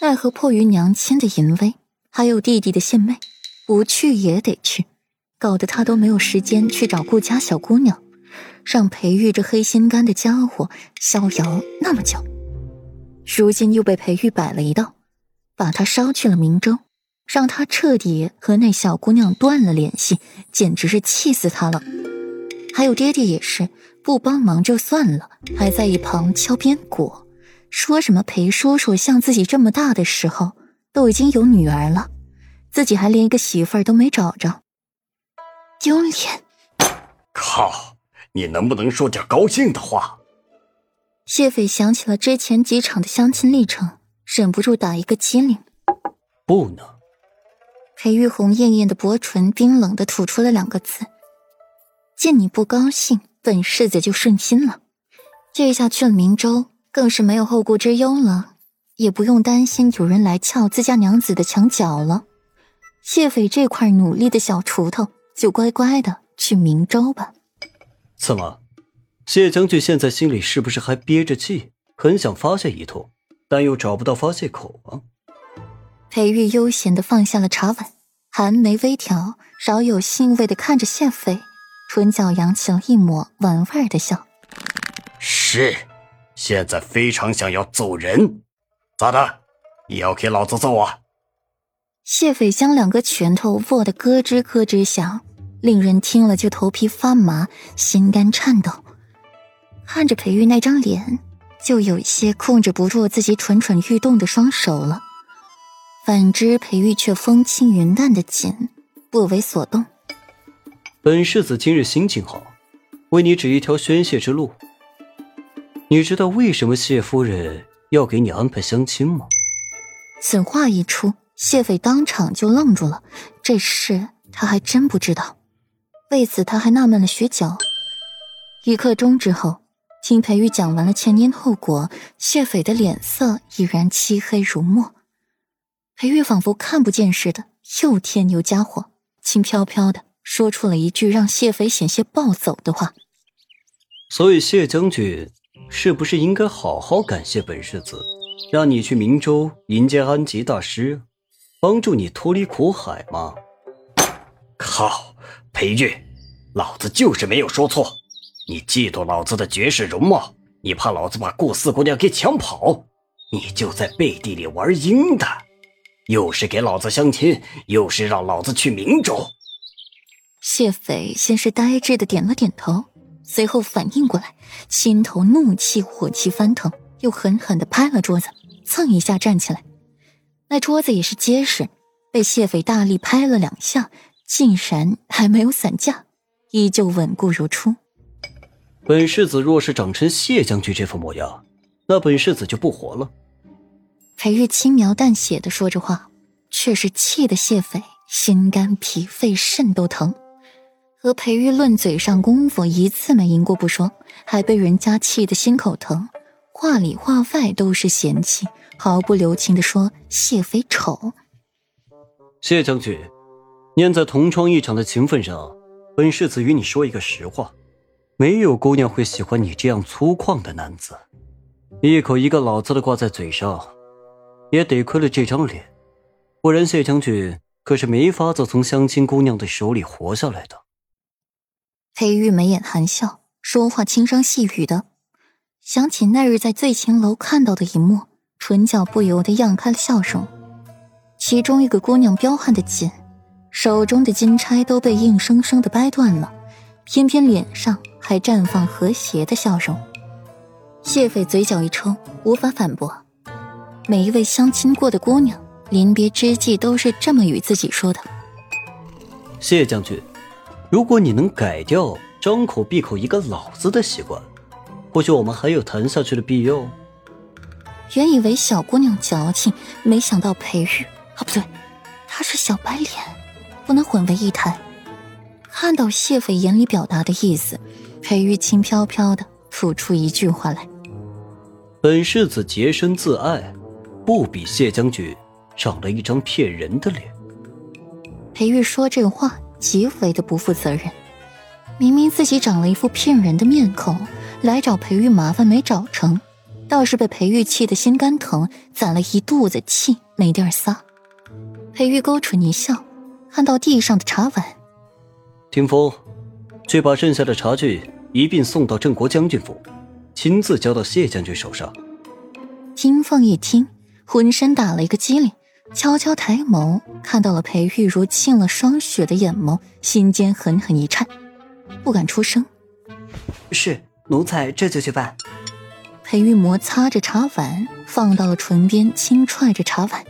奈何迫于娘亲的淫威，还有弟弟的献媚，不去也得去，搞得他都没有时间去找顾家小姑娘，让裴玉这黑心肝的家伙逍遥那么久。如今又被裴玉摆了一道，把他捎去了明州，让他彻底和那小姑娘断了联系，简直是气死他了。还有爹爹也是不帮忙就算了，还在一旁敲边鼓。说什么裴叔叔像自己这么大的时候都已经有女儿了，自己还连一个媳妇儿都没找着，丢脸！靠！你能不能说点高兴的话？谢斐想起了之前几场的相亲历程，忍不住打一个激灵。不能！裴玉红艳艳的薄唇冰冷的吐出了两个字：“见你不高兴，本世子就顺心了。”这下去了明州。更是没有后顾之忧了，也不用担心有人来撬自家娘子的墙角了。谢斐这块努力的小锄头，就乖乖的去明州吧。怎么，谢将军现在心里是不是还憋着气，很想发泄一通，但又找不到发泄口啊？裴玉悠闲的放下了茶碗，寒眉微挑，饶有兴味的看着谢斐，唇角扬起了一抹玩味的笑。是。现在非常想要揍人，咋的？你要给老子揍啊！谢斐将两个拳头握得咯吱咯吱响，令人听了就头皮发麻，心肝颤抖。看着裴玉那张脸，就有些控制不住自己蠢蠢欲动的双手了。反之，裴玉却风轻云淡的紧，不为所动。本世子今日心情好，为你指一条宣泄之路。你知道为什么谢夫人要给你安排相亲吗？此话一出，谢斐当场就愣住了。这事他还真不知道，为此他还纳闷了许久。一刻钟之后，听裴玉讲完了前因后果，谢斐的脸色已然漆黑如墨。裴玉仿佛看不见似的，又添油加火，轻飘飘的说出了一句让谢斐险些暴走的话：“所以谢将军。”是不是应该好好感谢本世子，让你去明州迎接安吉大师，帮助你脱离苦海吗？靠，裴玉，老子就是没有说错。你嫉妒老子的绝世容貌，你怕老子把顾四姑娘给抢跑，你就在背地里玩阴的，又是给老子相亲，又是让老子去明州。谢斐先是呆滞的点了点头。随后反应过来，心头怒气火气翻腾，又狠狠的拍了桌子，蹭一下站起来。那桌子也是结实，被谢斐大力拍了两下，竟然还没有散架，依旧稳固如初。本世子若是长成谢将军这副模样，那本世子就不活了。裴玉轻描淡写的说着话，却是气得谢斐心肝脾肺肾都疼。和裴玉论嘴上功夫，一次没赢过不说，还被人家气得心口疼，话里话外都是嫌弃，毫不留情的说谢飞丑。谢将军，念在同窗一场的情分上，本世子与你说一个实话，没有姑娘会喜欢你这样粗犷的男子，一口一个老子的挂在嘴上，也得亏了这张脸，不然谢将军可是没法子从相亲姑娘的手里活下来的。裴玉眉眼含笑，说话轻声细语的，想起那日在醉情楼看到的一幕，唇角不由得漾开了笑容。其中一个姑娘彪悍的紧，手中的金钗都被硬生生的掰断了，偏偏脸上还绽放和谐的笑容。谢斐嘴角一抽，无法反驳。每一位相亲过的姑娘，临别之际都是这么与自己说的。谢将军。如果你能改掉张口闭口一个老子的习惯，或许我们还有谈下去的必要。原以为小姑娘矫情，没想到裴玉啊，不对，她是小白脸，不能混为一谈。看到谢斐眼里表达的意思，裴玉轻飘飘的吐出一句话来：“本世子洁身自爱，不比谢将军长了一张骗人的脸。”裴玉说这话。极为的不负责任，明明自己长了一副骗人的面孔，来找裴玉麻烦没找成，倒是被裴玉气得心肝疼，攒了一肚子气没地儿撒。裴玉勾唇一笑，看到地上的茶碗，听风，去把剩下的茶具一并送到镇国将军府，亲自交到谢将军手上。金凤一听，浑身打了一个激灵，悄悄抬眸，看到了裴玉如沁了霜雪的眼眸，心间狠狠一颤，不敢出声。是奴才这就去办。裴玉摩擦着茶碗，放到了唇边，轻踹着茶碗。